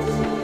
Bye.